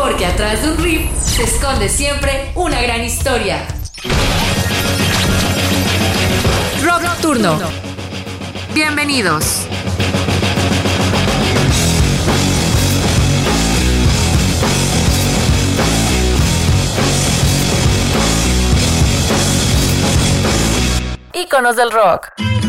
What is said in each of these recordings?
Porque atrás de un riff se esconde siempre una gran historia. Rock, Turno. Bienvenidos. íconos del rock.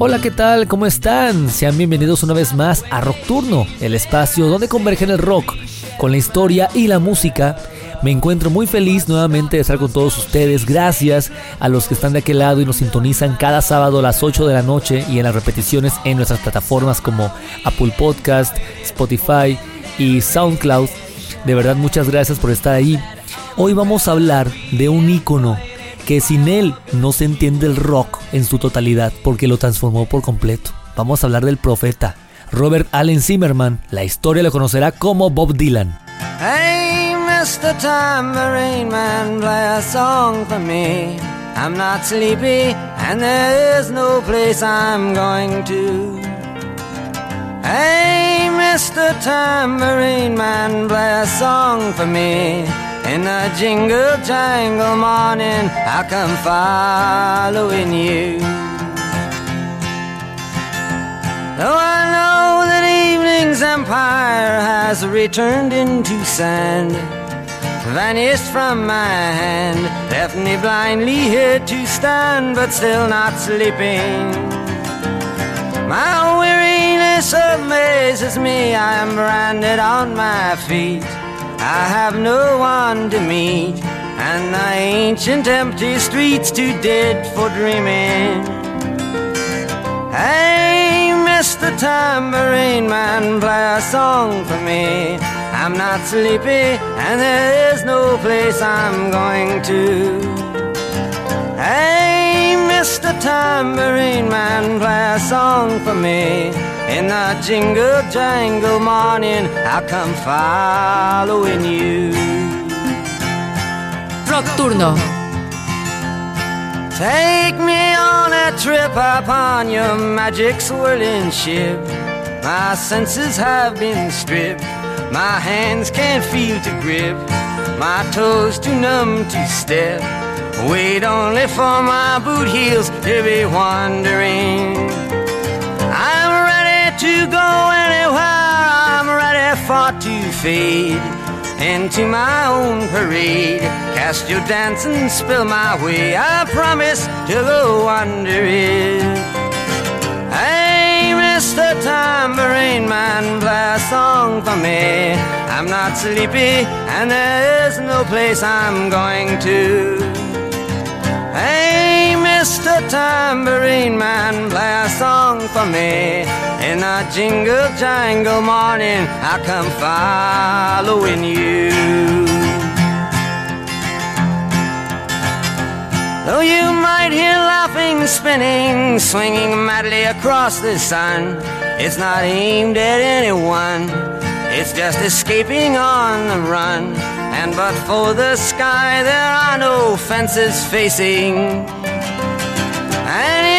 Hola, ¿qué tal? ¿Cómo están? Sean bienvenidos una vez más a Rock Turno, el espacio donde convergen el rock con la historia y la música. Me encuentro muy feliz nuevamente de estar con todos ustedes. Gracias a los que están de aquel lado y nos sintonizan cada sábado a las 8 de la noche y en las repeticiones en nuestras plataformas como Apple Podcast, Spotify y SoundCloud. De verdad, muchas gracias por estar ahí. Hoy vamos a hablar de un ícono que sin él no se entiende el rock en su totalidad porque lo transformó por completo. Vamos a hablar del profeta, Robert Allen Zimmerman. La historia lo conocerá como Bob Dylan. Hey, Mr. Man, a song for me. I'm not sleepy and there is no place I'm going to. Hey, Mr. Man, a song for me. In the jingle jangle morning, I come following you. Though I know that evening's empire has returned into sand, vanished from my hand, left me blindly here to stand, but still not sleeping. My weariness amazes me, I am branded on my feet. I have no one to meet, and the ancient empty streets too dead for dreaming. Hey, Mr. Tambourine Man, play a song for me. I'm not sleepy, and there is no place I'm going to. Hey, Mr. Tambourine Man, play a song for me. In the jingle jangle morning, I'll come following you. Rock Turno. Take me on a trip upon your magic swirling ship. My senses have been stripped. My hands can't feel to grip. My toes too numb to step. Wait only for my boot heels to be wandering to go anywhere. I'm ready for to fade into my own parade. Cast your dance and spill my way. I promise to go under it. Hey, Mr. Tambourine Man, play a song for me. I'm not sleepy, and there's no place I'm going to. Tambourine Man, play a song for me. In a jingle jangle morning, I come following you. Though you might hear laughing, spinning, swinging madly across the sun, it's not aimed at anyone. It's just escaping on the run. And but for the sky, there are no fences facing.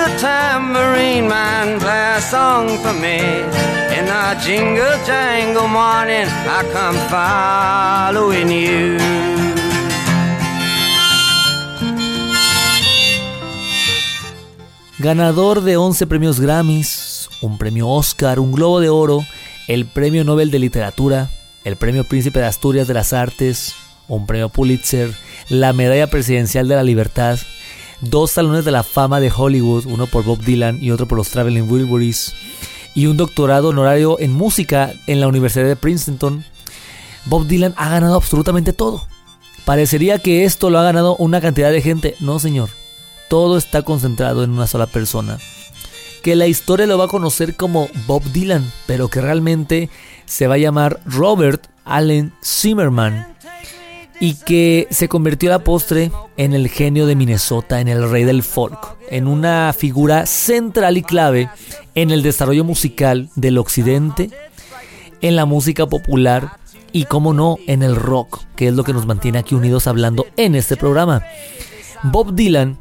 Mr. Tambourine Man, play a song for me. In a jingle jangle morning, I come. Ganador de 11 premios Grammys, un premio Oscar, un Globo de Oro, el Premio Nobel de Literatura, el Premio Príncipe de Asturias de las Artes, un premio Pulitzer, la Medalla Presidencial de la Libertad, dos salones de la fama de Hollywood, uno por Bob Dylan y otro por los Traveling Wilburys, y un doctorado honorario en música en la Universidad de Princeton. Bob Dylan ha ganado absolutamente todo. Parecería que esto lo ha ganado una cantidad de gente. No, señor. Todo está concentrado en una sola persona que la historia lo va a conocer como Bob Dylan, pero que realmente se va a llamar Robert Allen Zimmerman y que se convirtió a la postre en el genio de Minnesota, en el rey del folk, en una figura central y clave en el desarrollo musical del occidente, en la música popular y, como no, en el rock, que es lo que nos mantiene aquí unidos hablando en este programa. Bob Dylan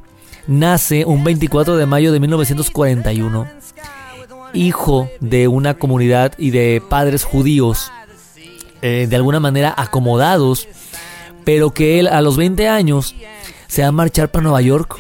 nace un 24 de mayo de 1941, hijo de una comunidad y de padres judíos, eh, de alguna manera acomodados, pero que él a los 20 años se va a marchar para Nueva York.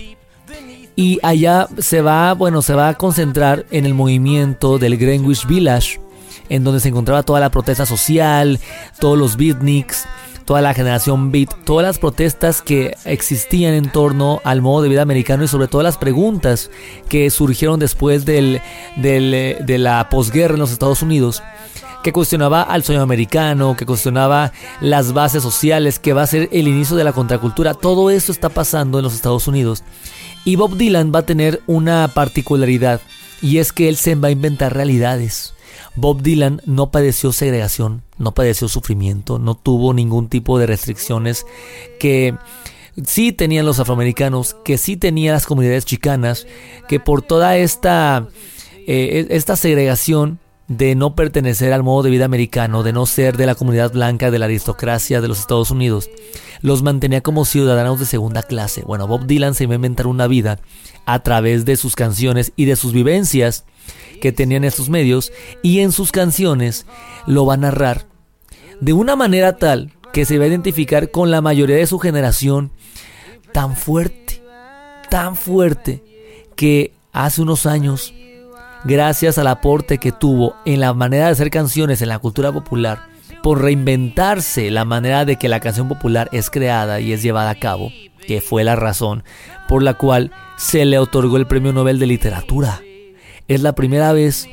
Y allá se va, bueno, se va a concentrar en el movimiento del Greenwich Village, en donde se encontraba toda la protesta social, todos los beatniks, toda la generación beat, todas las protestas que existían en torno al modo de vida americano y sobre todo las preguntas que surgieron después del, de la posguerra en los Estados Unidos que cuestionaba al sueño americano, que cuestionaba las bases sociales, que va a ser el inicio de la contracultura. Todo eso está pasando en los Estados Unidos. Y Bob Dylan va a tener una particularidad, y es que él se va a inventar realidades. Bob Dylan no padeció segregación, no padeció sufrimiento, no tuvo ningún tipo de restricciones que sí tenían los afroamericanos, que sí tenían las comunidades chicanas, que por toda esta, eh, esta segregación de no pertenecer al modo de vida americano, de no ser de la comunidad blanca, de la aristocracia de los Estados Unidos, los mantenía como ciudadanos de segunda clase. Bueno, Bob Dylan se iba a inventar una vida a través de sus canciones y de sus vivencias que tenían estos medios y en sus canciones lo va a narrar de una manera tal que se va a identificar con la mayoría de su generación tan fuerte, tan fuerte que hace unos años, gracias al aporte que tuvo en la manera de hacer canciones en la cultura popular, por reinventarse la manera de que la canción popular es creada y es llevada a cabo, que fue la razón por la cual se le otorgó el Premio Nobel de Literatura. Es la primera vez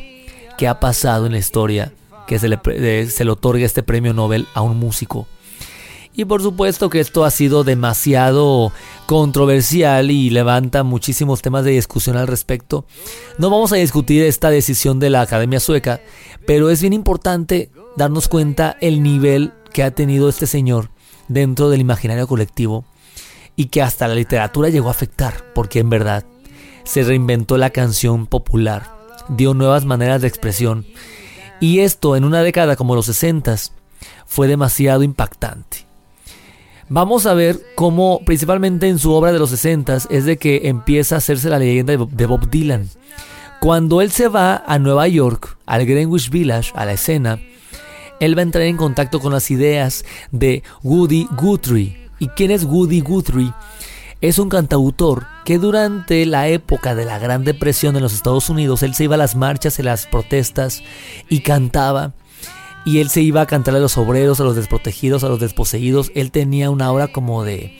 que ha pasado en la historia que se le, se le otorgue este premio Nobel a un músico. Y por supuesto que esto ha sido demasiado controversial y levanta muchísimos temas de discusión al respecto. No vamos a discutir esta decisión de la Academia Sueca, pero es bien importante darnos cuenta el nivel que ha tenido este señor dentro del imaginario colectivo y que hasta la literatura llegó a afectar, porque en verdad se reinventó la canción popular, dio nuevas maneras de expresión, y esto en una década como los 60 fue demasiado impactante. Vamos a ver cómo, principalmente en su obra de los 60 es de que empieza a hacerse la leyenda de Bob Dylan. Cuando él se va a Nueva York, al Greenwich Village, a la escena, él va a entrar en contacto con las ideas de Woody Guthrie. ¿Y quién es Woody Guthrie? es un cantautor que durante la época de la Gran Depresión en los Estados Unidos, él se iba a las marchas y las protestas y cantaba. Y él se iba a cantar a los obreros, a los desprotegidos, a los desposeídos. Él tenía una obra como de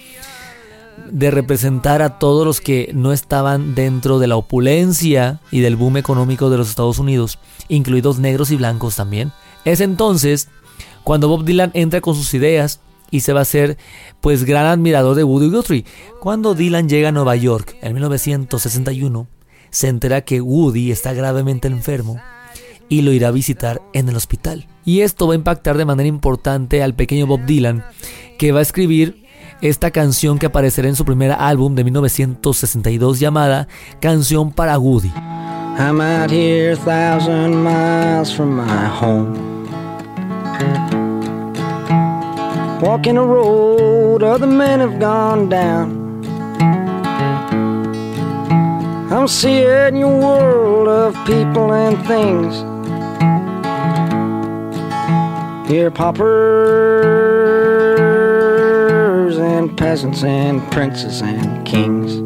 de representar a todos los que no estaban dentro de la opulencia y del boom económico de los Estados Unidos, incluidos negros y blancos también. Es entonces cuando Bob Dylan entra con sus ideas y se va a hacer pues gran admirador de Woody Guthrie. Cuando Dylan llega a Nueva York en 1961, se entera que Woody está gravemente enfermo y lo irá a visitar en el hospital. Y esto va a impactar de manera importante al pequeño Bob Dylan, que va a escribir esta canción que aparecerá en su primer álbum de 1962 llamada Canción para Woody. I'm out here a thousand miles from my home. Walking a road other men have gone down. I'm seeing your world of people and things. Here, paupers and peasants and princes and kings.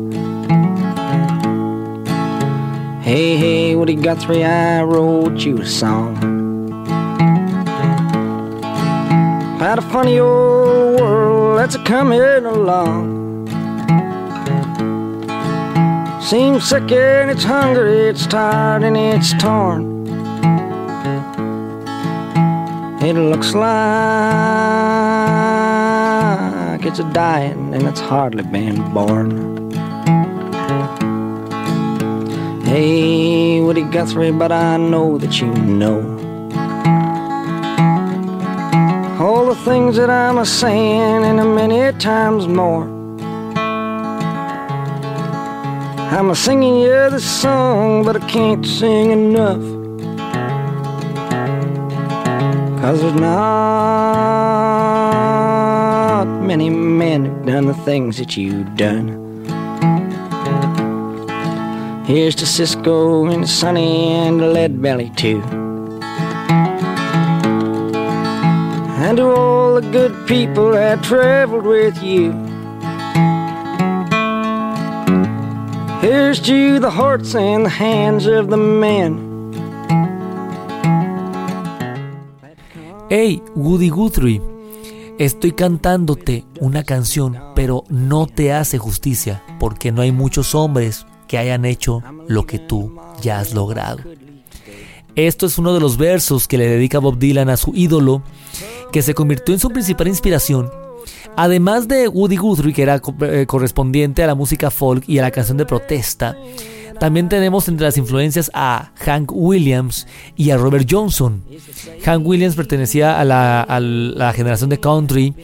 Hey, hey, Woody Guthrie, I wrote you a song about a funny old world that's a coming along. Seems sick and it's hungry, it's tired and it's torn. It looks like it's a dying and it's hardly been born. Hey, Woody Guthrie, but I know that you know all the things that I'm a saying and a many times more. I'm a singing you this song, but I can't sing enough. Cause there's not many men who've done the things that you've done. Here's to Cisco and Sonny and Lead Belly too. And to all the good people that traveled with you. Here's to the hearts and the hands of the men. Hey, Woody Guthrie, estoy cantándote una canción, pero no te hace justicia, porque no hay muchos hombres que hayan hecho lo que tú ya has logrado. Esto es uno de los versos que le dedica Bob Dylan a su ídolo, que se convirtió en su principal inspiración. Además de Woody Guthrie, que era eh, correspondiente a la música folk y a la canción de protesta, también tenemos entre las influencias a Hank Williams y a Robert Johnson. Hank Williams pertenecía a la, a la, generación de country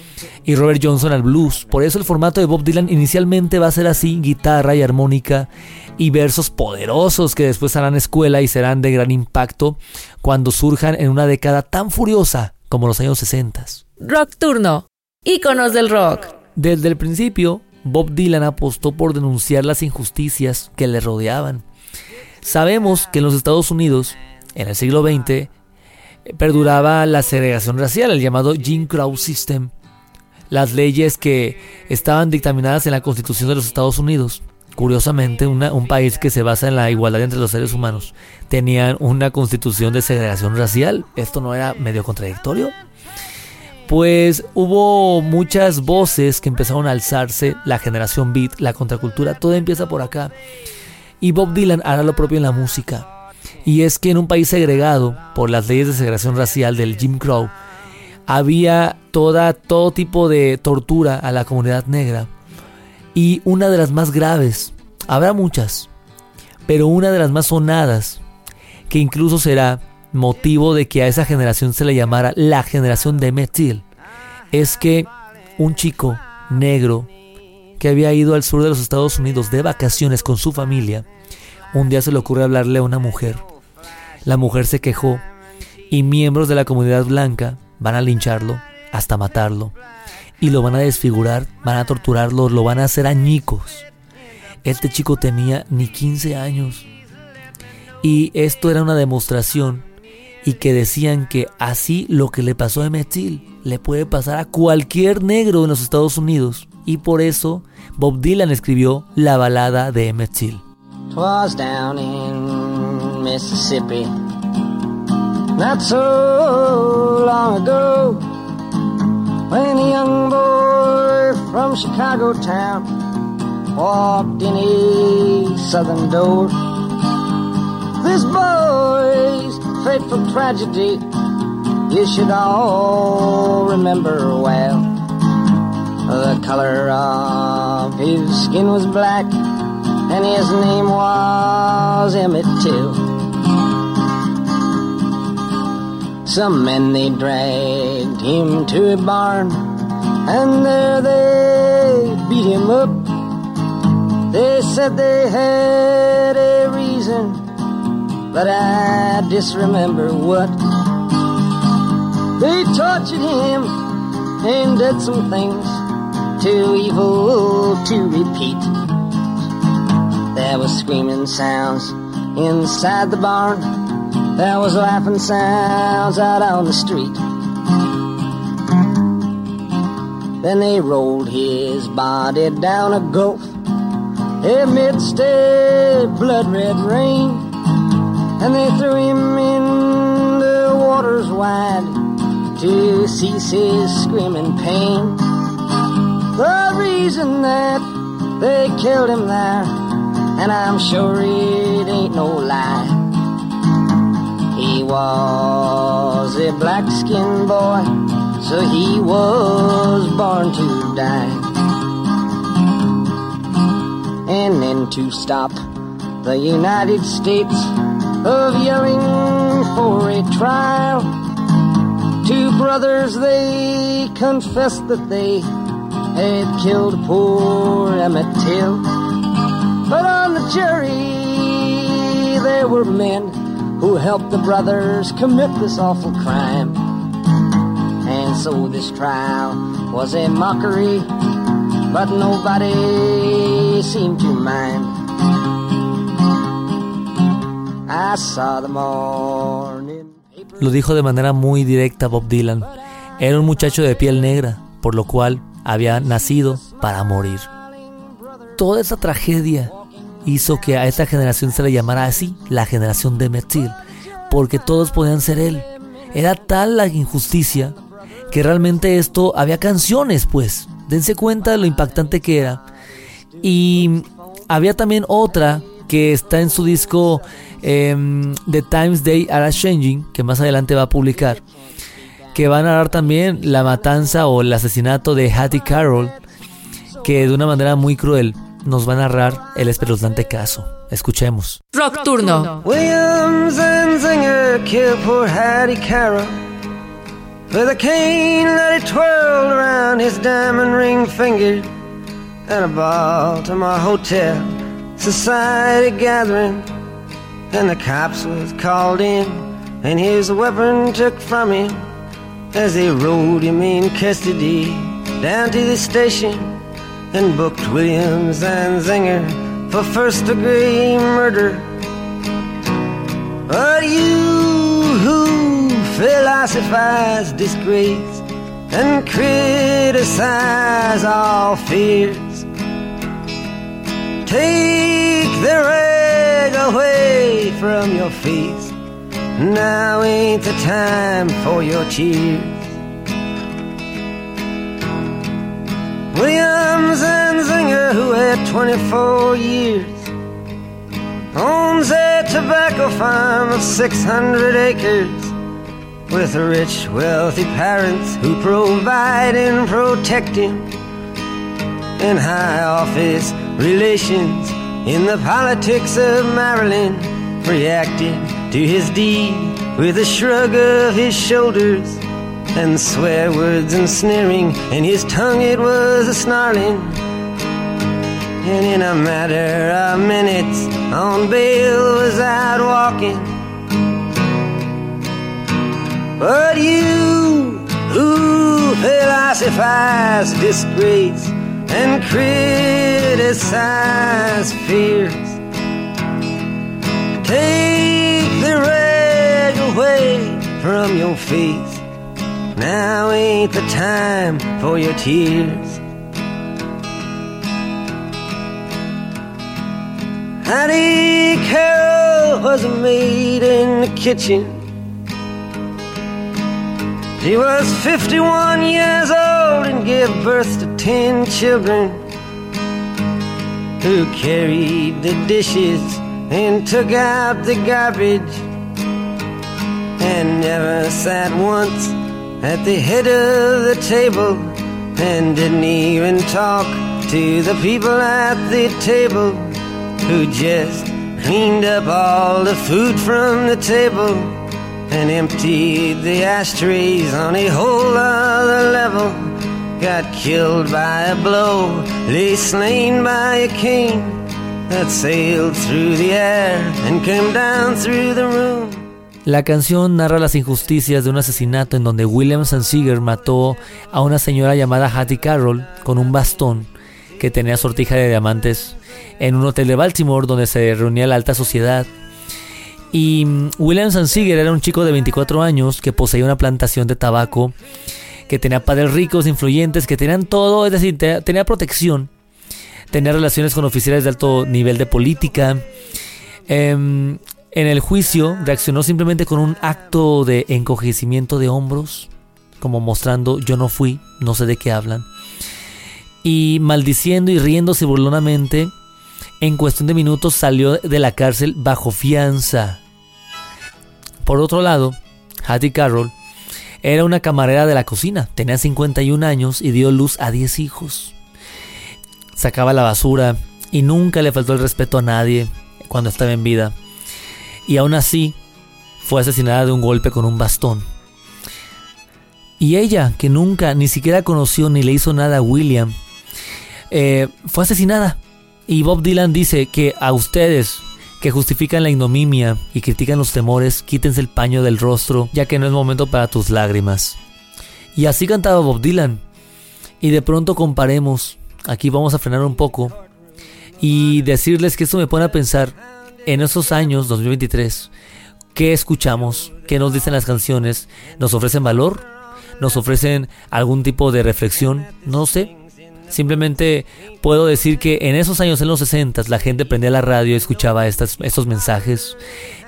y Robert Johnson al blues. Por eso el formato de Bob Dylan inicialmente va a ser así, guitarra y armónica y versos poderosos que después harán escuela y serán de gran impacto cuando surjan en una década tan furiosa como los años 60. Rock Turno, íconos del rock. Desde el principio, Bob Dylan apostó por denunciar las injusticias que le rodeaban. Sabemos que en los Estados Unidos, en el siglo XX, perduraba la segregación racial, el llamado Jim Crow System, las leyes que estaban dictaminadas en la Constitución de los Estados Unidos. Curiosamente, un país que se basa en la igualdad entre los seres humanos, tenían una constitución de segregación racial. ¿Esto no era medio contradictorio? Pues hubo muchas voces que empezaron a alzarse, la generación beat, la contracultura, todo empieza por acá. Y Bob Dylan hará lo propio en la música. Y es que en un país segregado por las leyes de segregación racial del Jim Crow, había toda, todo tipo de tortura a la comunidad negra. Y una de las más graves, habrá muchas, pero una de las más sonadas, que incluso será motivo de que a esa generación se le llamara la generación de Metil, es que un chico negro que había ido al sur de los Estados Unidos de vacaciones con su familia, un día se le ocurre hablarle a una mujer. La mujer se quejó y miembros de la comunidad blanca van a lincharlo hasta matarlo y lo van a desfigurar, van a torturarlo, lo van a hacer añicos. Este chico tenía ni 15 años y esto era una demostración y que decían que así lo que le pasó a Emmett le puede pasar a cualquier negro en los Estados Unidos. Y por eso Bob Dylan escribió la balada de Emmett Till. Down in Mississippi, not so long ago, when a young boy from Chicago town walked in a southern door. This boy's fateful tragedy you should all remember well. The color of his skin was black, and his name was Emmett Till. Some men they dragged him to a barn, and there they beat him up. They said they had a reason but I disremember what. They tortured him and did some things too evil to repeat. There was screaming sounds inside the barn. There was laughing sounds out on the street. Then they rolled his body down a gulf amidst a blood red rain. And they threw him in the waters wide to cease his screaming pain. The reason that they killed him there, and I'm sure it ain't no lie. He was a black skinned boy, so he was born to die. And then to stop the United States of yelling for a trial. Two brothers, they confessed that they had killed poor Emmett Till. But on the jury, there were men who helped the brothers commit this awful crime. And so this trial was a mockery, but nobody seemed to mind. Lo dijo de manera muy directa Bob Dylan. Era un muchacho de piel negra, por lo cual había nacido para morir. Toda esa tragedia hizo que a esta generación se le llamara así, la generación de Metil, porque todos podían ser él. Era tal la injusticia que realmente esto había canciones, pues. Dense cuenta de lo impactante que era. Y había también otra que está en su disco em, The Times They Are Changing, que más adelante va a publicar que va a narrar también la matanza o el asesinato de Hattie Carroll, que de una manera muy cruel nos va a narrar el espeluznante caso. Escuchemos. Rock Turno. Williams and Zinger killed poor Hattie Carroll with a cane that he twirled around his diamond ring finger at a Baltimore hotel society gathering. And the cops was called in, and his weapon took from him. as they rode him in custody down to the station and booked Williams and Zinger for first degree murder. But you who philosophize disgrace and criticize all fears, take the rag away from your face now ain't the time for your tears. Williams and Zinger, who had 24 years, owns a tobacco farm of 600 acres with rich, wealthy parents who provide and protect him in high office relations in the politics of Maryland reacted to his deed with a shrug of his shoulders and swear words and sneering, and his tongue it was a snarling. And in a matter of minutes, on bail was out walking. But you who philosophize disgrace and criticize fears, take the rag away from your face. Now ain't the time for your tears. Hattie Carroll was maid in the kitchen. She was 51 years old and gave birth to 10 children who carried the dishes and took out the garbage and never sat once at the head of the table and didn't even talk to the people at the table who just cleaned up all the food from the table and emptied the ashtrays on a whole other level. Got killed by a blow, lay slain by a cane that sailed through the air and came down through the room. La canción narra las injusticias de un asesinato en donde William Sansiger mató a una señora llamada Hattie Carroll con un bastón que tenía sortija de diamantes en un hotel de Baltimore donde se reunía la alta sociedad. Y mm, William Sansiger era un chico de 24 años que poseía una plantación de tabaco, que tenía padres ricos, influyentes, que tenían todo, es decir, tenía protección, tenía relaciones con oficiales de alto nivel de política. Em, en el juicio reaccionó simplemente con un acto de encogecimiento de hombros, como mostrando yo no fui, no sé de qué hablan. Y maldiciendo y riéndose burlonamente, en cuestión de minutos salió de la cárcel bajo fianza. Por otro lado, Hattie Carroll era una camarera de la cocina, tenía 51 años y dio luz a 10 hijos. Sacaba la basura y nunca le faltó el respeto a nadie cuando estaba en vida. Y aún así, fue asesinada de un golpe con un bastón. Y ella, que nunca ni siquiera conoció ni le hizo nada a William, eh, fue asesinada y Bob Dylan dice que a ustedes que justifican la ignominia y critican los temores, quítense el paño del rostro, ya que no es momento para tus lágrimas. Y así cantaba Bob Dylan. Y de pronto comparemos, aquí vamos a frenar un poco, y decirles que esto me pone a pensar, en esos años, 2023, ¿qué escuchamos? ¿Qué nos dicen las canciones? ¿Nos ofrecen valor? ¿Nos ofrecen algún tipo de reflexión? No sé, Simplemente puedo decir que en esos años, en los 60, la gente prendía la radio escuchaba estos mensajes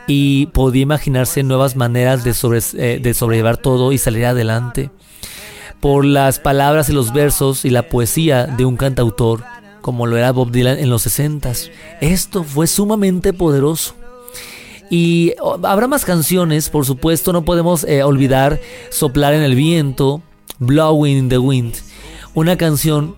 y podía imaginarse nuevas maneras eh, de sobrellevar todo y salir adelante. Por las palabras y los versos y la poesía de un cantautor, como lo era Bob Dylan en los 60. Esto fue sumamente poderoso. Y oh, habrá más canciones, por supuesto, no podemos eh, olvidar Soplar en el viento, Blowing in the Wind, una canción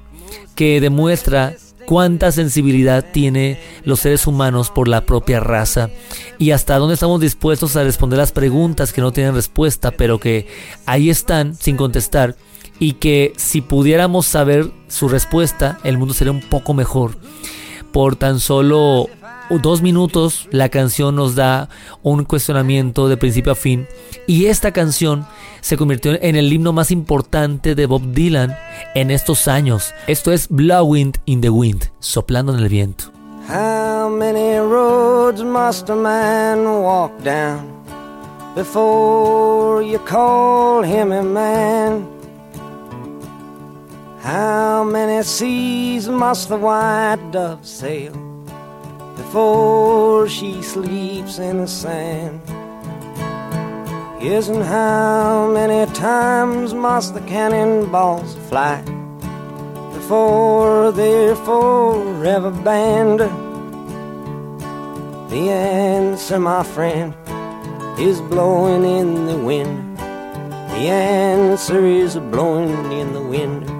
que demuestra cuánta sensibilidad tiene los seres humanos por la propia raza y hasta dónde estamos dispuestos a responder las preguntas que no tienen respuesta, pero que ahí están sin contestar y que si pudiéramos saber su respuesta, el mundo sería un poco mejor. Por tan solo dos minutos la canción nos da un cuestionamiento de principio a fin y esta canción se convirtió en el himno más importante de Bob Dylan en estos años. Esto es Blowing in the Wind, soplando en el viento. How many roads must a man walk down before you call him a man? How many seas must the white dove sail before she sleeps in the sand? Yes, and how many times must the cannonballs fly before they're forever banned? The answer, my friend, is blowing in the wind. The answer is blowing in the wind.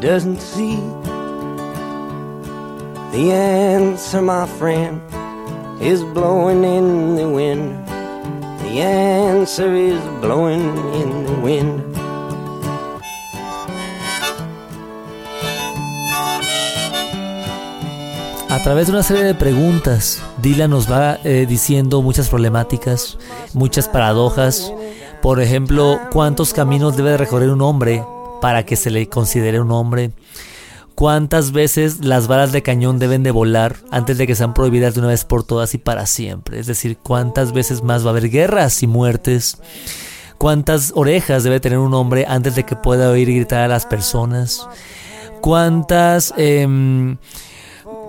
doesn't see. The answer, my friend, is blowing in the wind. The answer is blowing in the wind. A través de una serie de preguntas, Dylan nos va eh, diciendo muchas problemáticas, muchas paradojas. Por ejemplo, ¿cuántos caminos debe recorrer un hombre para que se le considere un hombre? ¿Cuántas veces las balas de cañón deben de volar antes de que sean prohibidas de una vez por todas y para siempre? Es decir, ¿cuántas veces más va a haber guerras y muertes? ¿Cuántas orejas debe tener un hombre antes de que pueda oír gritar a las personas? ¿Cuántas... Em,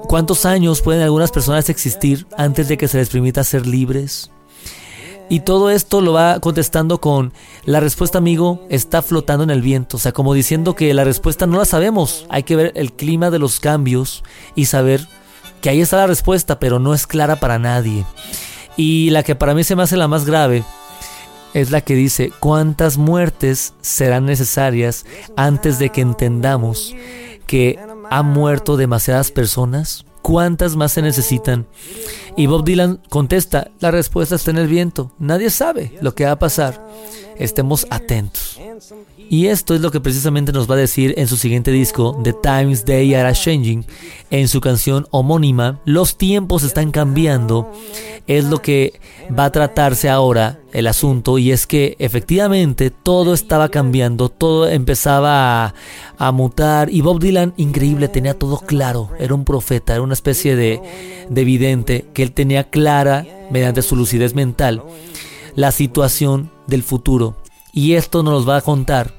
¿Cuántos años pueden algunas personas existir antes de que se les permita ser libres? Y todo esto lo va contestando con la respuesta, amigo, está flotando en el viento. O sea, como diciendo que la respuesta no la sabemos. Hay que ver el clima de los cambios y saber que ahí está la respuesta, pero no es clara para nadie. Y la que para mí se me hace la más grave es la que dice, ¿cuántas muertes serán necesarias antes de que entendamos que han muerto demasiadas personas? ¿Cuántas más se necesitan? Y Bob Dylan contesta, la respuesta está en el viento. Nadie sabe lo que va a pasar. Estemos atentos. Y esto es lo que precisamente nos va a decir en su siguiente disco, The Times They Are Changing, en su canción homónima, Los tiempos están cambiando, es lo que va a tratarse ahora el asunto y es que efectivamente todo estaba cambiando, todo empezaba a, mutar y Bob Dylan, increíble, tenía todo claro, era un profeta, era una especie de, de vidente que él tenía clara, mediante su lucidez mental, la situación del futuro. Y esto nos va a contar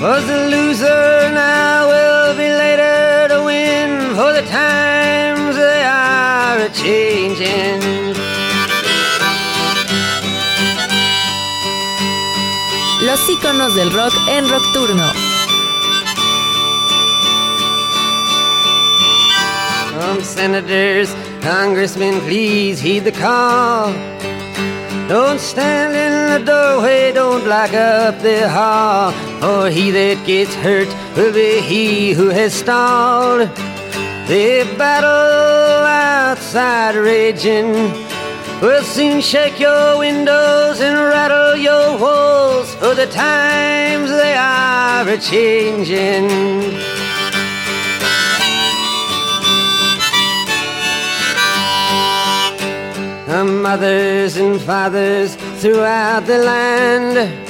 Was the loser now will be later to win, for the times they are a changing. Los iconos del rock en Rockturno. Some senators, congressmen, please heed the call. Don't stand in the doorway, don't block up the hall, for he that gets hurt will be he who has stalled. The battle outside raging will soon shake your windows and rattle your walls, for the times they are a changing. mothers and fathers throughout the land.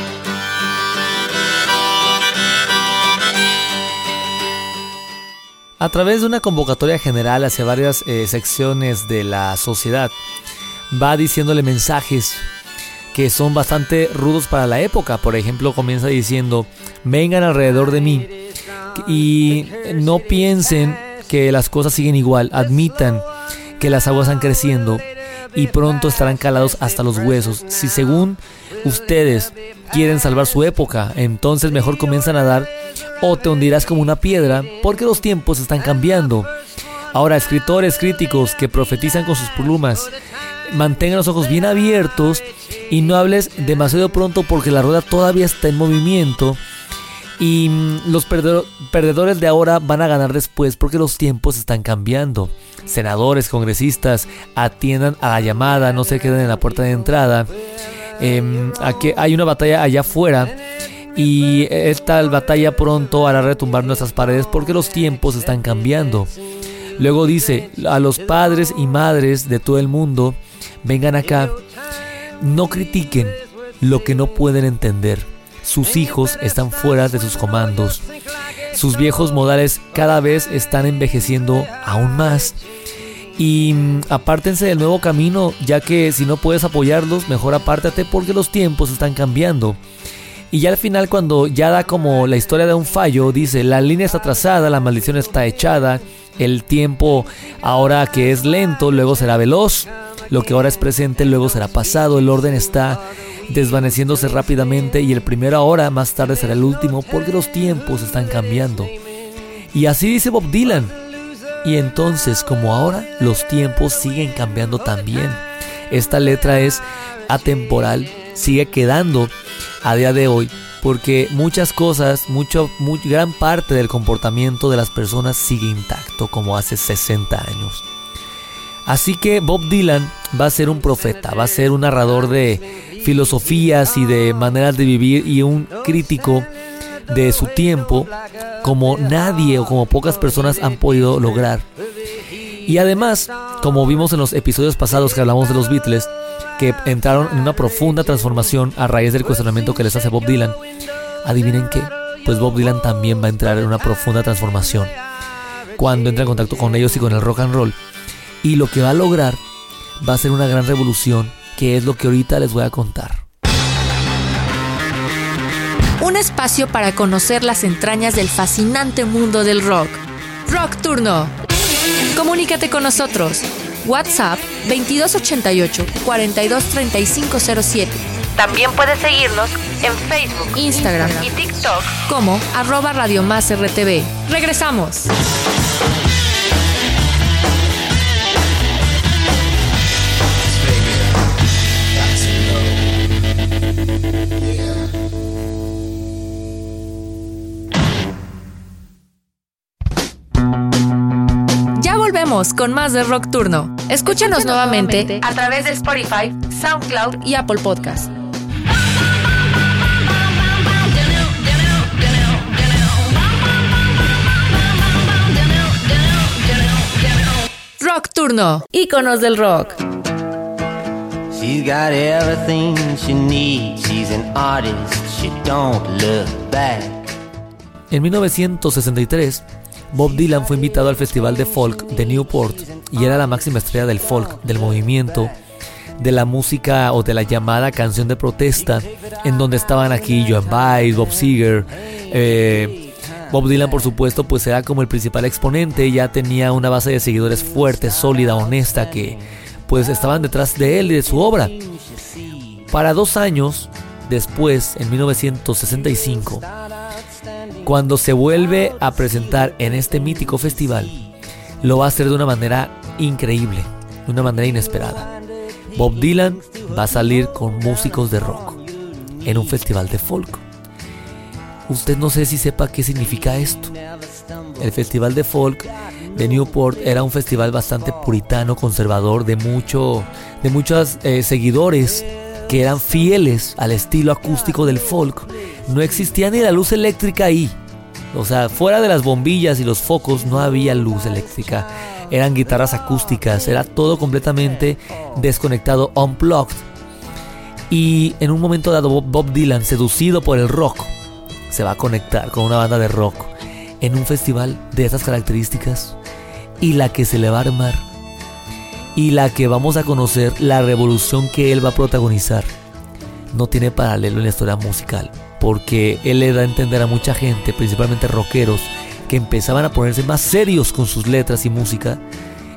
A través de una convocatoria general hacia varias eh, secciones de la sociedad. Va diciéndole mensajes que son bastante rudos para la época. Por ejemplo, comienza diciendo, vengan alrededor de mí y no piensen que las cosas siguen igual, admitan que las aguas están creciendo y pronto estarán calados hasta los huesos. Si según ustedes quieren salvar su época, entonces mejor comienzan a dar o te hundirás como una piedra porque los tiempos están cambiando. Ahora, escritores críticos que profetizan con sus plumas, mantengan los ojos bien abiertos y no hables demasiado pronto porque la rueda todavía está en movimiento y mm, los perdedores de ahora van a ganar después porque los tiempos están cambiando. Senadores, congresistas, atiendan a la llamada, no se queden en la puerta de entrada. Em, aquí hay una batalla allá afuera y esta batalla pronto hará retumbar nuestras paredes porque los tiempos están cambiando. Luego dice, a los padres y madres de todo el mundo, vengan acá, no critiquen lo que no pueden entender. Sus hijos están fuera de sus comandos. Sus viejos modales cada vez están envejeciendo aún más. Y mm, apártense del nuevo camino, ya que si no puedes apoyarlos, mejor apártate porque los tiempos están cambiando. Y ya al final cuando ya da como la historia de un fallo, dice, la línea está trazada, la maldición está echada, el tiempo ahora que es lento, luego será veloz, lo que ahora es presente, luego será pasado, el orden está desvaneciéndose rápidamente y el primero ahora más tarde será el último porque los tiempos están cambiando. Y así dice Bob Dylan. Y entonces, como ahora, los tiempos siguen cambiando también. Esta letra es atemporal, sigue quedando a día de hoy porque muchas cosas, mucho, gran parte del comportamiento de las personas sigue intacto como hace 60 años. Así que Bob Dylan va a ser un profeta, va a ser un narrador de filosofías y de maneras de vivir y un crítico de su tiempo como nadie o como pocas personas han podido lograr. Y además, como vimos en los episodios pasados que hablamos de los Beatles, que entraron en una profunda transformación a raíz del cuestionamiento que les hace Bob Dylan, adivinen qué, pues Bob Dylan también va a entrar en una profunda transformación cuando entra en contacto con ellos y con el rock and roll. Y lo que va a lograr va a ser una gran revolución, que es lo que ahorita les voy a contar. Un espacio para conocer las entrañas del fascinante mundo del rock. Rock Turno. Comunícate con nosotros. WhatsApp 2288 423507. También puedes seguirnos en Facebook, Instagram y TikTok como arroba Radio Más RTV. Regresamos. Con más de Rock Turno. Escúchanos nuevamente a través de Spotify, SoundCloud y Apple Podcast. Rock Turno, íconos del rock. She's got everything she needs. She's an artist. She don't look back. En 1963, Bob Dylan fue invitado al Festival de Folk de Newport y era la máxima estrella del folk, del movimiento, de la música o de la llamada canción de protesta, en donde estaban aquí Joan Baez, Bob Seger. Eh, Bob Dylan, por supuesto, pues era como el principal exponente, ya tenía una base de seguidores fuerte, sólida, honesta, que pues estaban detrás de él y de su obra. Para dos años después, en 1965, cuando se vuelve a presentar en este mítico festival, lo va a hacer de una manera increíble, de una manera inesperada. Bob Dylan va a salir con músicos de rock en un festival de folk. Usted no sé si sepa qué significa esto. El festival de folk de Newport era un festival bastante puritano, conservador, de mucho, de muchos eh, seguidores que eran fieles al estilo acústico del folk no existía ni la luz eléctrica ahí. O sea, fuera de las bombillas y los focos no había luz eléctrica. Eran guitarras acústicas, era todo completamente desconectado, unplugged. Y en un momento dado Bob Dylan, seducido por el rock, se va a conectar con una banda de rock en un festival de esas características y la que se le va a armar y la que vamos a conocer, la revolución que él va a protagonizar, no tiene paralelo en la historia musical porque él le da a entender a mucha gente, principalmente rockeros, que empezaban a ponerse más serios con sus letras y música,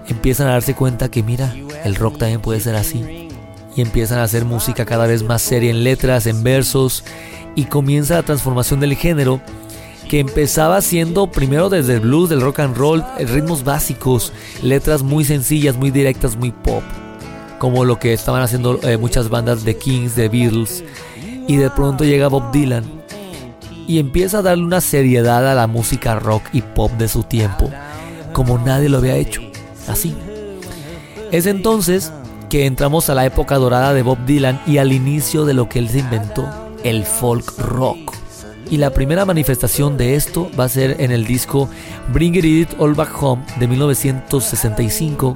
empiezan a darse cuenta que mira, el rock también puede ser así. Y empiezan a hacer música cada vez más seria en letras, en versos, y comienza la transformación del género que empezaba siendo primero desde el blues, del rock and roll, ritmos básicos, letras muy sencillas, muy directas, muy pop, como lo que estaban haciendo eh, muchas bandas de Kings, de Beatles, y de pronto llega Bob Dylan y empieza a darle una seriedad a la música rock y pop de su tiempo, como nadie lo había hecho. Así. Es entonces que entramos a la época dorada de Bob Dylan y al inicio de lo que él se inventó, el folk rock. Y la primera manifestación de esto va a ser en el disco Bring It All Back Home de 1965,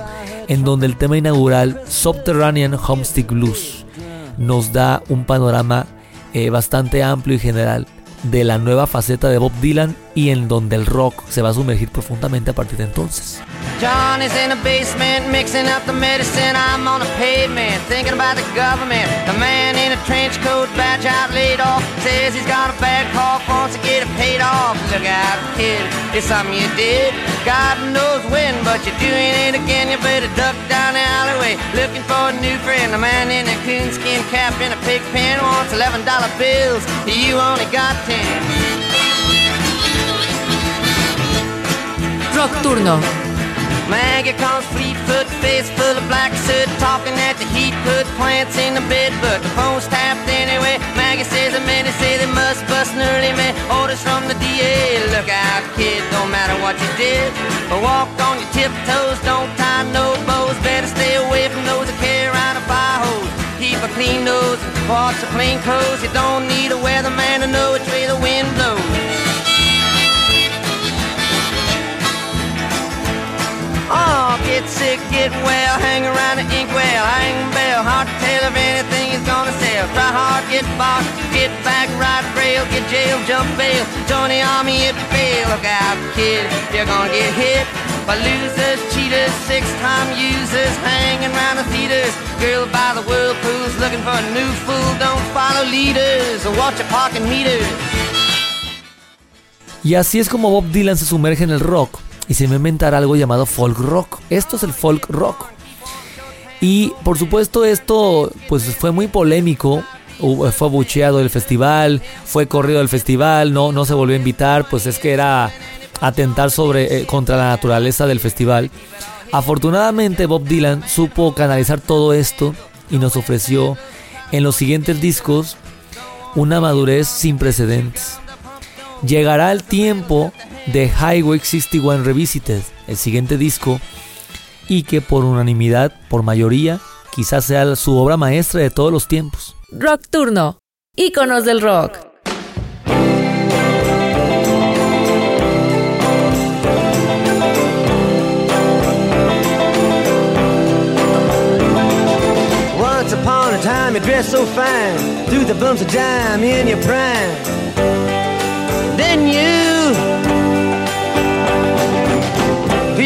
en donde el tema inaugural Subterranean Homestick Blues nos da un panorama eh, bastante amplio y general de la nueva faceta de Bob Dylan y en donde el rock se va a sumergir profundamente a partir de entonces. John is in the basement mixing up the medicine. I'm on the pavement thinking about the government. The man trench coat, badge out, laid off. Says he's got a bad cough, wants to get it paid off. Look out, kid, it's something you did. God knows when, but you're doing it again. You better duck down the alleyway, looking for a new friend. A man in a coonskin cap and a pig pen wants eleven dollar bills. You only got ten. Rock Turno. Maggie comes fleet-foot, face full of black soot, talking at the heat, put plants in the bed, but the phone's tapped anyway. Maggie says the men say they must bust an early man. Orders from the DA, look out, kid, don't matter what you did, but walk on your tiptoes, don't tie no bows, better stay away from those that carry around a fire hose. Keep a clean nose, wash the plain clothes. You don't need a weatherman to know which way the wind blows. Oh, get sick, get well, hang around the inkwell, hang bell, hard to tell if anything is gonna sell. Try hard, get boxed, get back, ride rail, get jail, jump bail, join the army if you fail. Look out, kid, you're gonna get hit by losers, cheaters, six-time users, hanging around the theaters. Girl by the whirlpools, looking for a new fool. Don't follow leaders or watch your parking meters. Y así es como Bob Dylan se sumerge en el rock y se va a algo llamado folk rock. Esto es el folk rock. Y por supuesto esto pues fue muy polémico. Fue abucheado del festival, fue corrido del festival, no, no se volvió a invitar, pues es que era atentar sobre, eh, contra la naturaleza del festival. Afortunadamente Bob Dylan supo canalizar todo esto y nos ofreció en los siguientes discos una madurez sin precedentes. Llegará el tiempo de Highway 61 Revisited, el siguiente disco, y que por unanimidad, por mayoría, quizás sea su obra maestra de todos los tiempos. Rock Turno, íconos del rock. Once upon a time you dressed so fine, threw the bumps of dime in your prime. Then you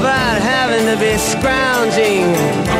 about having to be scrounging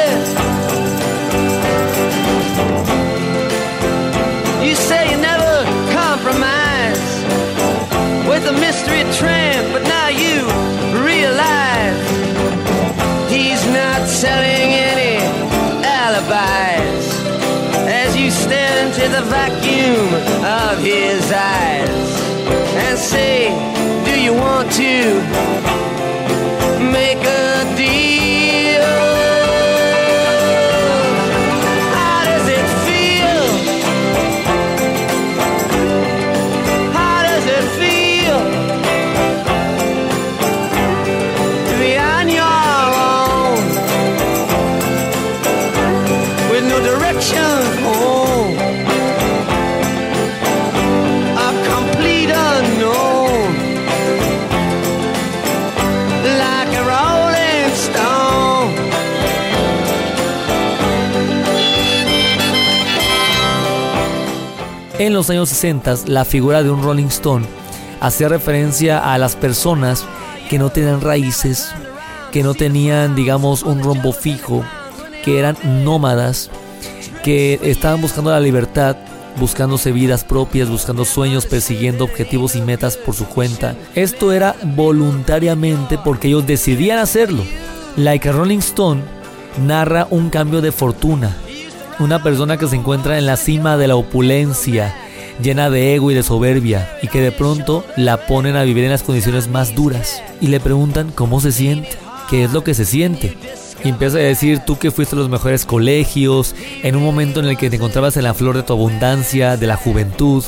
Vacuum of his eyes and say, Do you want to make a En los años 60 la figura de un Rolling Stone hacía referencia a las personas que no tenían raíces, que no tenían, digamos, un rombo fijo, que eran nómadas, que estaban buscando la libertad, buscándose vidas propias, buscando sueños, persiguiendo objetivos y metas por su cuenta. Esto era voluntariamente porque ellos decidían hacerlo. Like a Rolling Stone narra un cambio de fortuna. Una persona que se encuentra en la cima de la opulencia, llena de ego y de soberbia, y que de pronto la ponen a vivir en las condiciones más duras. Y le preguntan cómo se siente, qué es lo que se siente. Y empieza a decir tú que fuiste a los mejores colegios, en un momento en el que te encontrabas en la flor de tu abundancia, de la juventud,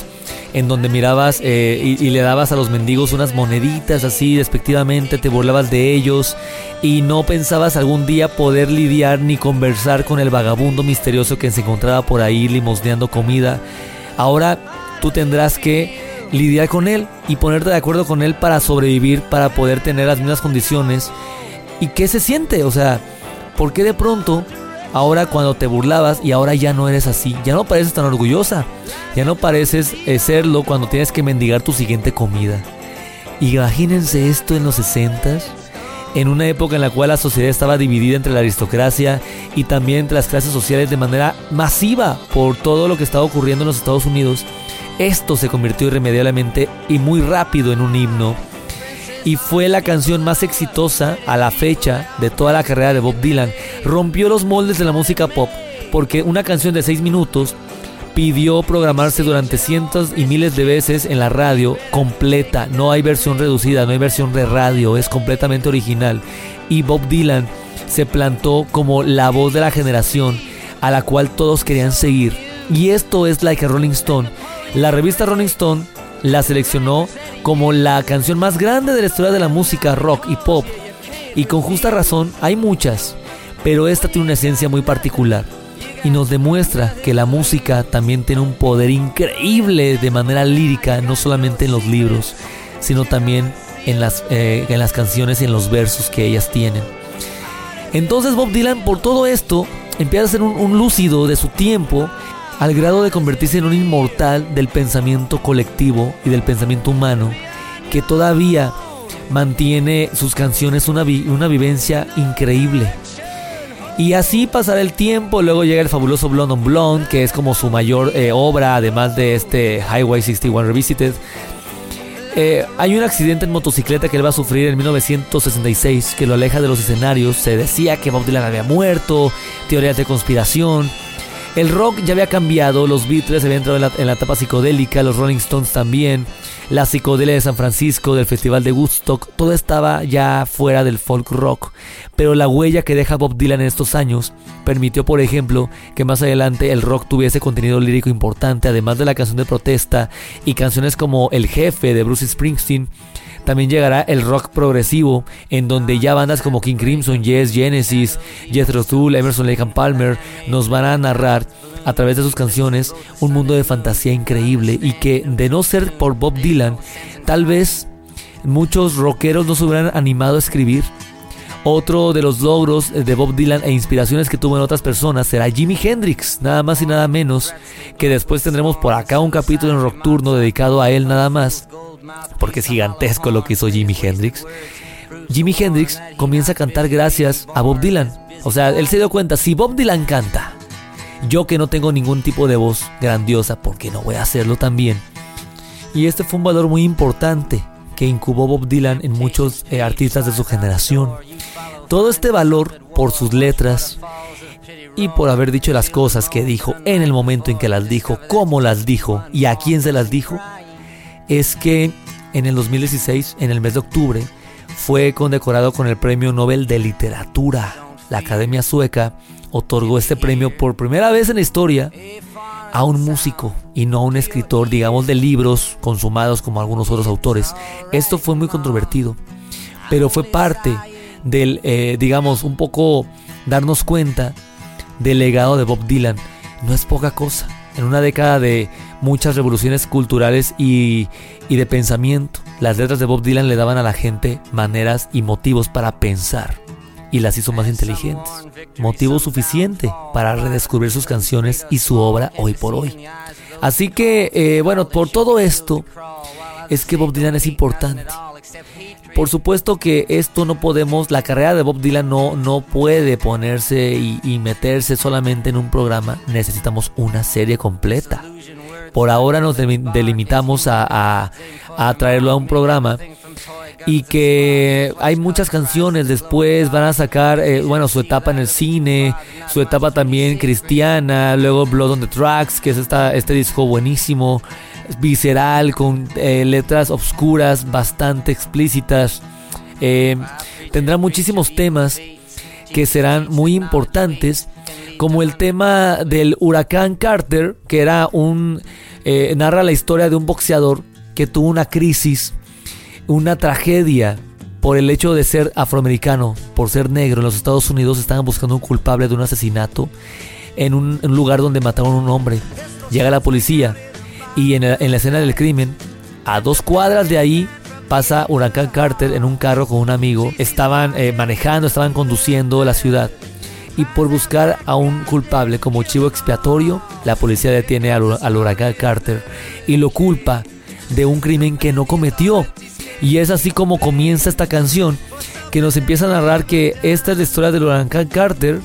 en donde mirabas eh, y, le dabas a los mendigos unas moneditas así despectivamente, te burlabas de ellos y no pensabas algún día poder lidiar ni conversar con el vagabundo misterioso que se encontraba por ahí limosneando comida. Ahora tú tendrás que lidiar con él y ponerte de acuerdo con él para sobrevivir, para poder tener las mismas condiciones. ¿Y qué se siente? O sea, ¿por qué de pronto ahora cuando te burlabas y ahora ya no eres así? Ya no pareces tan orgullosa, ya no pareces eh, serlo cuando tienes que mendigar tu siguiente comida. Imagínense esto en los 60 en una época en la cual la sociedad estaba dividida entre la aristocracia y también entre las clases sociales de manera masiva por todo lo que estaba ocurriendo en los Estados Unidos, esto se convirtió irremediablemente y muy rápido en un himno y fue la canción más exitosa a la fecha de toda la carrera de Bob Dylan. Rompió los moldes de la música pop porque una canción de 6 minutos pidió programarse durante cientos y miles de veces en la radio completa. No hay versión reducida, no hay versión de radio, es completamente original. Y Bob Dylan se plantó como la voz de la generación a la cual todos querían seguir. Y esto es Like a Rolling Stone. La revista Rolling Stone la seleccionó como la canción más grande de la historia de la música rock y pop. Y con justa razón hay muchas, pero esta tiene una esencia muy particular y nos demuestra que la música también tiene un poder increíble de manera lírica, no solamente en los libros, sino también en las, eh, en las canciones y en los versos que ellas tienen. Entonces Bob Dylan por todo esto empieza a ser un, lúcido de su tiempo al grado de convertirse en un inmortal del pensamiento colectivo y del pensamiento humano que todavía mantiene sus canciones una, una vivencia increíble. Y así pasará el tiempo, luego llega el fabuloso Blonde on Blonde, que es como su mayor eh, obra, además de este Highway 61 Revisited. Eh, hay un accidente en motocicleta que él va a sufrir en 1966 que lo aleja de los escenarios. Se decía que Bob Dylan había muerto, teorías de conspiración. El rock ya había cambiado, los Beatles habían entrado en la, etapa psicodélica, los Rolling Stones también, la psicodelia de San Francisco, del Festival de Woodstock, todo estaba ya fuera del folk rock. Pero la huella que deja Bob Dylan en estos años permitió, por ejemplo, que más adelante el rock tuviese contenido lírico importante, además de la canción de protesta y canciones como El Jefe de Bruce Springsteen también llegará el rock progresivo, en donde ya bandas como King Crimson, Yes, Genesis, Jethro Tull, Emerson Lake and Palmer nos van a narrar a través de sus canciones un mundo de fantasía increíble y que de no ser por Bob Dylan, tal vez muchos rockeros no se hubieran animado a escribir. Otro de los logros de Bob Dylan e inspiraciones que tuvo en otras personas será Jimi Hendrix, nada más y nada menos, que después tendremos por acá un capítulo en Rock Turno dedicado a él nada más porque es gigantesco lo que hizo Jimi Hendrix. Jimi Hendrix comienza a cantar gracias a Bob Dylan. O sea, él se dio cuenta, si Bob Dylan canta, yo que no tengo ningún tipo de voz grandiosa, ¿por qué no voy a hacerlo también? Y este fue un valor muy importante que incubó Bob Dylan en muchos eh, artistas de su generación. Todo este valor por sus letras y por haber dicho las cosas que dijo en el momento en que las dijo, cómo las dijo y a quién se las dijo, es que en el 2016, en el mes de octubre, fue condecorado con el Premio Nobel de Literatura. La Academia Sueca otorgó este premio por primera vez en la historia a un músico y no a un escritor, digamos, de libros consumados como algunos otros autores. Esto fue muy controvertido, pero fue parte del, eh, digamos, un poco darnos cuenta del legado de Bob Dylan. No es poca cosa. En una década de muchas revoluciones culturales y, de pensamiento. Las letras de Bob Dylan le daban a la gente maneras y motivos para pensar y las hizo más inteligentes. Motivo suficiente para redescubrir sus canciones y su obra hoy por hoy. Así que, eh, bueno, por todo esto, es que Bob Dylan es importante. Por supuesto que esto no podemos, la carrera de Bob Dylan no, no puede ponerse y, meterse solamente en un programa. Necesitamos una serie completa. Por ahora nos delimitamos a, a, traerlo a un programa y que hay muchas canciones después van a sacar eh, bueno su etapa en el cine su etapa también cristiana luego Blood on the Tracks que es esta, este disco buenísimo visceral, con eh, letras obscuras, bastante explícitas. Eh, tendrá muchísimos temas que serán muy importantes, como el tema del huracán Carter, que era un eh, narra la historia de un boxeador que tuvo una crisis, una tragedia por el hecho de ser afroamericano, por ser negro. En los Estados Unidos estaban buscando un culpable de un asesinato en un, en un lugar donde mataron a un hombre. Llega la policía y en, la escena del crimen, a dos cuadras de ahí, pasa Huracán Carter en un carro con un amigo. Estaban eh, manejando, estaban conduciendo la ciudad. Y por buscar a un culpable como chivo expiatorio, la policía detiene al, al huracán Carter y lo culpa de un crimen que no cometió. Y es así como comienza esta canción que nos empieza a narrar que esta es la historia del huracán Carter,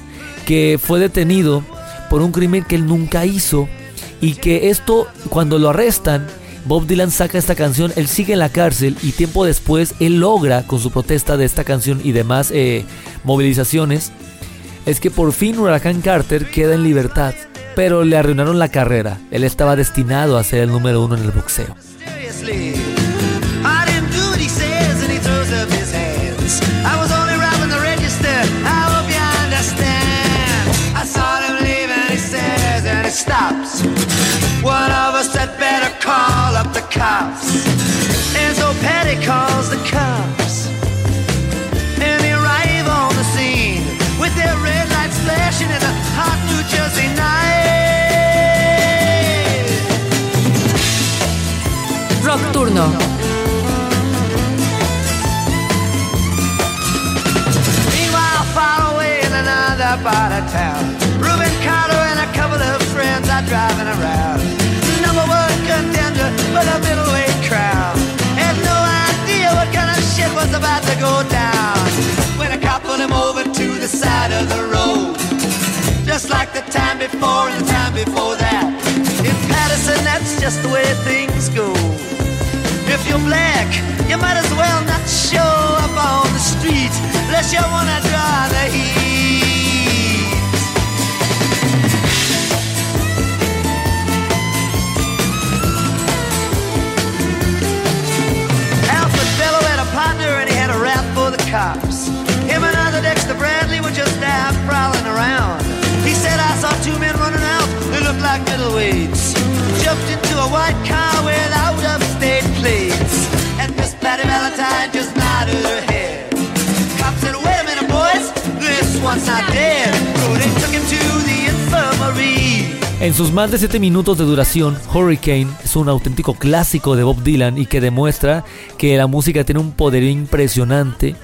que fue detenido por un crimen que él nunca hizo y que esto cuando lo arrestan, Bob Dylan saca esta canción, él sigue en la cárcel y tiempo después él logra con su protesta de esta canción y demás eh, movilizaciones, es que por fin Huracán Carter queda en libertad, pero le arruinaron la carrera, él estaba destinado a ser el número uno en el boxeo. Cops. And so Patty calls the cops. And they arrive on the scene with their red lights flashing in a hot New Jersey night. Rock Turno. Meanwhile, far away in another part of town, Reuben Carter and a couple of friends are driving around. Crown. Had no idea what kind of shit was about to go down. When a cop pulled him over to the side of the road. Just like the time before and the time before that. In Patterson, that's just the way things go. If you're black, you might as well not show up on the street unless you wanna draw the heat. Cops. Him and other Dexter Bradley were just out prowling around. He said, I saw two men running out. They looked like middleweights. Jumped into a white car without upstate plates. And Miss Patty Valentine just nodded her head. Cop said, wait a minute, boys. This one's not dead. So they took him to the infirmary. En sus más de 7 minutos de duración, Hurricane es un auténtico clásico de Bob Dylan y que demuestra que la música tiene un poder impresionante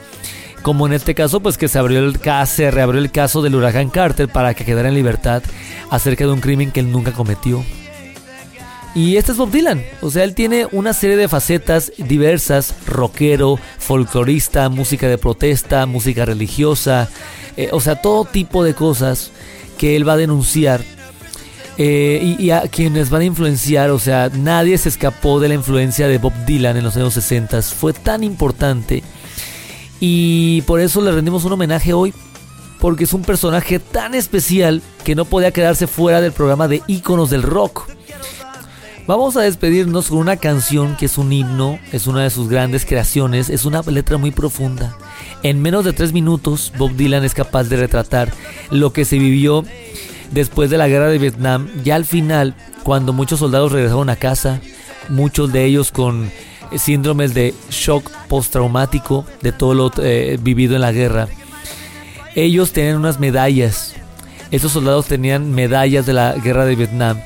como en este caso, pues que se abrió el caso, se reabrió el caso del huracán Carter para que quedara en libertad acerca de un crimen que él nunca cometió. Y este es Bob Dylan, o sea, él tiene una serie de facetas diversas, rockero, folclorista, música de protesta, música religiosa, eh, o sea, todo tipo de cosas que él va a denunciar eh, y, y, a quienes van a influenciar, o sea, nadie se escapó de la influencia de Bob Dylan en los años 60, fue tan importante y por eso le rendimos un homenaje hoy, porque es un personaje tan especial que no podía quedarse fuera del programa de íconos del rock. Vamos a despedirnos con una canción que es un himno, es una de sus grandes creaciones, es una letra muy profunda. En menos de tres minutos, Bob Dylan es capaz de retratar lo que se vivió después de la guerra de Vietnam, ya al final, cuando muchos soldados regresaron a casa, muchos de ellos con síndromes de shock postraumático de todo lo eh, vivido en la guerra. Ellos tenían unas medallas. Esos soldados tenían medallas de la guerra de Vietnam,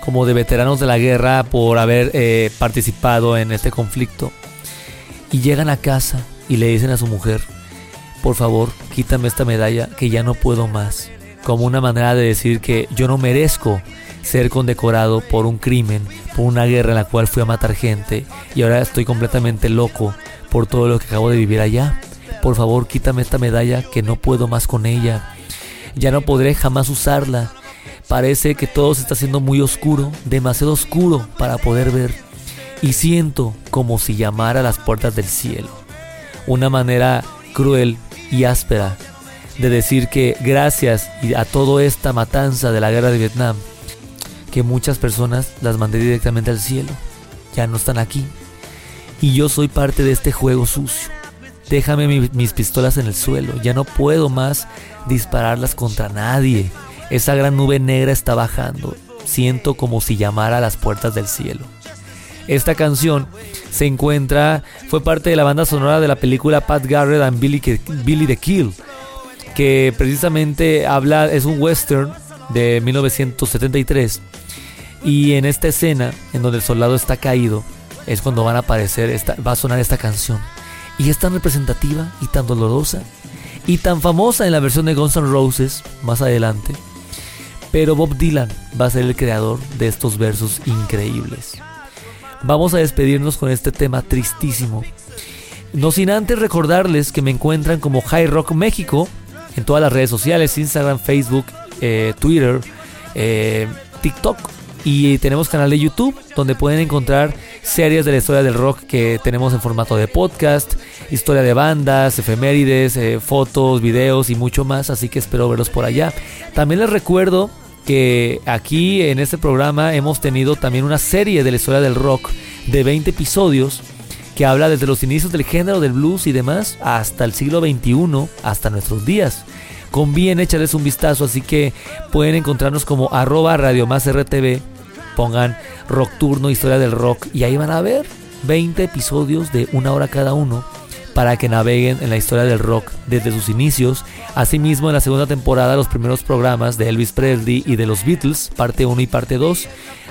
como de veteranos de la guerra por haber eh, participado en este conflicto. Y llegan a casa y le dicen a su mujer, por favor, quítame esta medalla que ya no puedo más. Como una manera de decir que yo no merezco ser condecorado por un crimen, por una guerra en la cual fui a matar gente y ahora estoy completamente loco por todo lo que acabo de vivir allá. Por favor, quítame esta medalla que no puedo más con ella. Ya no podré jamás usarla. Parece que todo se está haciendo muy oscuro, demasiado oscuro para poder ver. Y siento como si llamara a las puertas del cielo. Una manera cruel y áspera de decir que gracias a toda esta matanza de la guerra de Vietnam, que muchas personas las mandé directamente al cielo. Ya no están aquí. Y yo soy parte de este juego sucio. Déjame mis pistolas en el suelo. Ya no puedo más dispararlas contra nadie. Esa gran nube negra está bajando. Siento como si llamara a las puertas del cielo. Esta canción se encuentra, fue parte de la banda sonora de la película Pat Garrett and Billy, Billy the Kill, que precisamente habla, es un western de 1973. Y en esta escena, en donde el soldado está caído, es cuando van a aparecer, esta, va a sonar esta canción. Y es tan representativa y tan dolorosa y tan famosa en la versión de Guns N' Roses más adelante. Pero Bob Dylan va a ser el creador de estos versos increíbles. Vamos a despedirnos con este tema tristísimo. No sin antes recordarles que me encuentran como High Rock México en todas las redes sociales, Instagram, Facebook, eh, Twitter, eh, TikTok. Y tenemos canal de YouTube donde pueden encontrar series de la historia del rock que tenemos en formato de podcast, historia de bandas, efemérides, eh, fotos, videos y mucho más. Así que espero verlos por allá. También les recuerdo que aquí en este programa hemos tenido también una serie de la historia del rock de 20 episodios que habla desde los inicios del género del blues y demás hasta el siglo XXI, hasta nuestros días. Conviene echarles un vistazo, así que pueden encontrarnos como arroba Radio Más RTV, pongan Rock Turno, Historia del Rock, y ahí van a ver 20 episodios de una hora cada uno para que naveguen en la historia del rock desde sus inicios. Asimismo, en la segunda temporada, los primeros programas de Elvis Presley y de los Beatles, parte 1 y parte 2,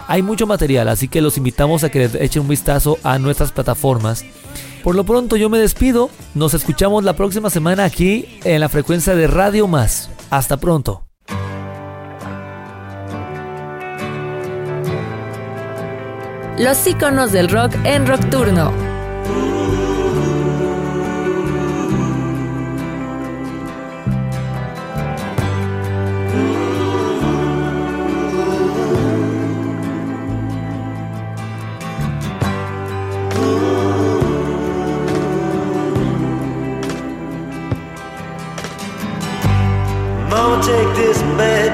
hay mucho material, así que los invitamos a que les echen un vistazo a nuestras plataformas. Por lo pronto yo me despido, nos escuchamos la próxima semana aquí en la frecuencia de Radio Más. Hasta pronto. Los iconos del rock en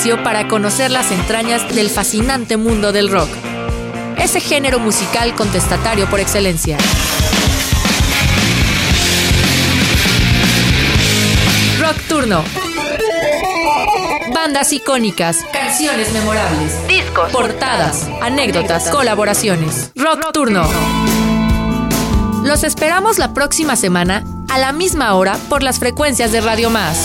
Espacio para conocer las entrañas del fascinante mundo del rock. ese género musical contestatario por excelencia. Rock Turno. Bandas icónicas, canciones memorables, discos, portadas, anécdotas, colaboraciones. Rock Turno. Los esperamos la próxima semana a la misma hora por las frecuencias de Radio Más.